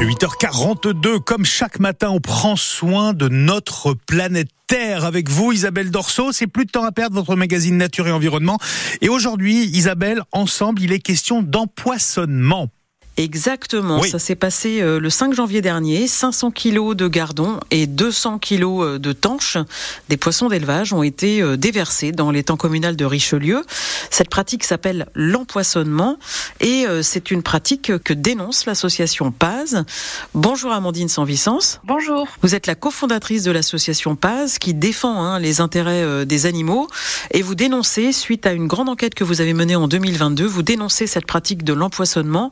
8h42, comme chaque matin, on prend soin de notre planète Terre avec vous, Isabelle Dorso. C'est plus de temps à perdre, votre magazine Nature et Environnement. Et aujourd'hui, Isabelle, ensemble, il est question d'empoisonnement. Exactement, ça s'est passé euh, le 5 janvier dernier. 500 kilos de gardons et 200 kilos euh, de tanches, des poissons d'élevage, ont été euh, déversés dans l'étang communal de Richelieu. Cette pratique s'appelle l'empoisonnement et c'est une pratique que dénonce l'association Paz. Bonjour Amandine Sanvicence. Bonjour. Vous êtes la cofondatrice de l'association Paz qui défend hein, les intérêts des animaux et vous dénoncez, suite à une grande enquête que vous avez menée en 2022, vous dénoncez cette pratique de l'empoisonnement.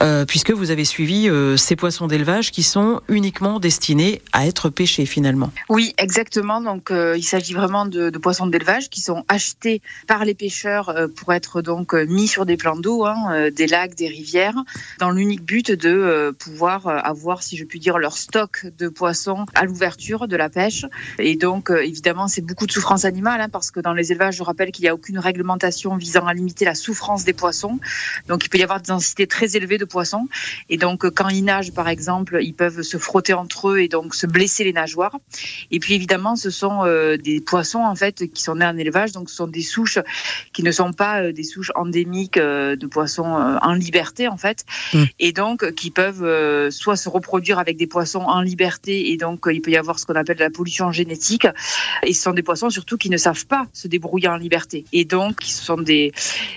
Euh, puisque vous avez suivi euh, ces poissons d'élevage qui sont uniquement destinés à être pêchés finalement. Oui, exactement. Donc euh, il s'agit vraiment de, de poissons d'élevage qui sont achetés par les pêcheurs pour être donc mis sur des plans d'eau, hein, des lacs, des rivières, dans l'unique but de pouvoir avoir, si je puis dire, leur stock de poissons à l'ouverture de la pêche. Et donc évidemment, c'est beaucoup de souffrance animale hein, parce que dans les élevages, je rappelle qu'il n'y a aucune réglementation visant à limiter la souffrance des poissons. Donc il peut y avoir des densités très élevées de poissons. Et donc, quand ils nagent, par exemple, ils peuvent se frotter entre eux et donc se blesser les nageoires. Et puis, évidemment, ce sont euh, des poissons, en fait, qui sont nés en élevage. Donc, ce sont des souches qui ne sont pas euh, des souches endémiques euh, de poissons en liberté, en fait. Mmh. Et donc, qui peuvent soit se reproduire avec des poissons en liberté. Et donc, il peut y avoir ce qu'on appelle la pollution génétique. Et ce sont des poissons, surtout, qui ne savent pas se débrouiller en liberté. Et donc, ce sont des...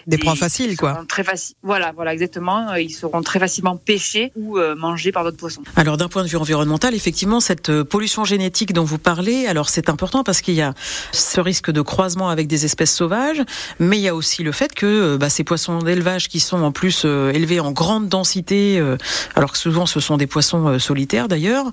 Des, des proies faciles, quoi. Très faciles. Voilà, voilà, exactement. Ils seront très facilement pêchés ou euh, mangés par d'autres poissons. Alors d'un point de vue environnemental, effectivement, cette euh, pollution génétique dont vous parlez, alors c'est important parce qu'il y a ce risque de croisement avec des espèces sauvages, mais il y a aussi le fait que euh, bah, ces poissons d'élevage qui sont en plus élevés en grande densité, alors que souvent ce sont des poissons solitaires d'ailleurs,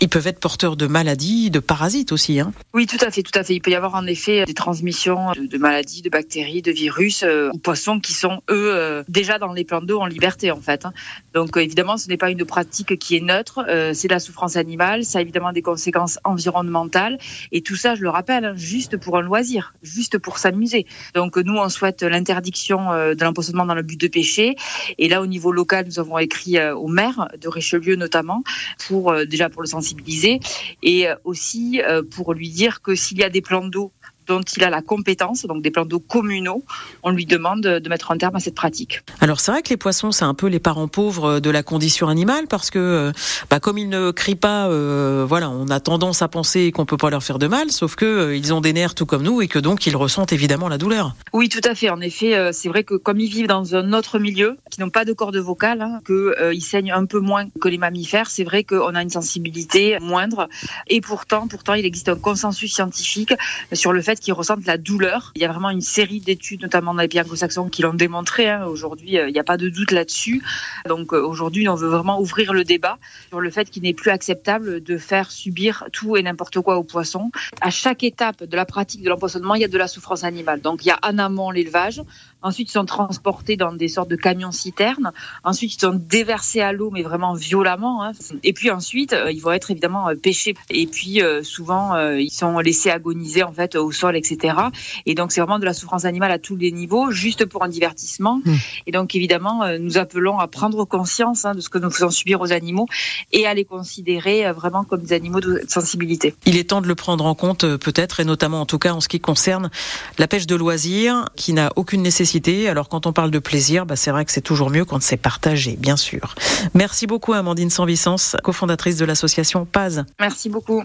ils peuvent être porteurs de maladies, de parasites aussi. Hein. Oui, tout à fait, tout à fait. Il peut y avoir en effet des transmissions de, maladies, de bactéries, de virus aux poissons qui sont eux déjà dans les plans d'eau en liberté en fait. Hein. Donc euh, évidemment, ce n'est pas une pratique qui est neutre, euh, c'est de la souffrance animale, ça a évidemment des conséquences environnementales, et tout ça, je le rappelle, hein, juste pour un loisir, juste pour s'amuser. Donc nous, on souhaite l'interdiction euh, de l'empoisonnement dans le but de pêcher, et là, au niveau local, nous avons écrit au maire de Richelieu notamment, pour déjà pour le sensibiliser, et aussi pour lui dire que s'il y a des plans d'eau dont il a la compétence, donc des plans d'eau communaux, on lui demande de mettre un terme à cette pratique. Alors c'est vrai que les poissons, c'est un peu les parents pauvres de la condition animale parce que, euh, bah, comme ils ne crient pas, euh, voilà, on a tendance à penser qu'on peut pas leur faire de mal, sauf que euh, ils ont des nerfs tout comme nous et que donc ils ressentent évidemment la douleur. Oui, tout à fait. En effet, c'est vrai que comme ils vivent dans un autre milieu, qui n'ont pas de corde vocale, hein, qu'ils saignent un peu moins que les mammifères, c'est vrai qu'on a une sensibilité moindre. Et pourtant, pourtant, il existe un consensus scientifique sur le fait qui ressentent la douleur. Il y a vraiment une série d'études, notamment dans les pays anglo-saxons, qui l'ont démontré. Hein. Aujourd'hui, euh, il n'y a pas de doute là-dessus. Donc euh, aujourd'hui, on veut vraiment ouvrir le débat sur le fait qu'il n'est plus acceptable de faire subir tout et n'importe quoi aux poissons. À chaque étape de la pratique de l'empoisonnement, il y a de la souffrance animale. Donc il y a en amont l'élevage, ensuite ils sont transportés dans des sortes de camions citernes, ensuite ils sont déversés à l'eau, mais vraiment violemment. Hein. Et puis ensuite, euh, ils vont être évidemment pêchés. Et puis souvent, ils sont laissés agoniser en fait au sol etc. Et donc c'est vraiment de la souffrance animale à tous les niveaux, juste pour un divertissement. Hmm. Et donc évidemment, euh, nous appelons à prendre conscience hein, de ce que nous faisons subir aux animaux et à les considérer euh, vraiment comme des animaux de sensibilité. Il est temps de le prendre en compte euh, peut-être, et notamment en tout cas en ce qui concerne la pêche de loisirs, qui n'a aucune nécessité. Alors quand on parle de plaisir, bah, c'est vrai que c'est toujours mieux quand c'est partagé, bien sûr. Merci beaucoup Amandine Sanvicence, cofondatrice de l'association Paz. Merci beaucoup.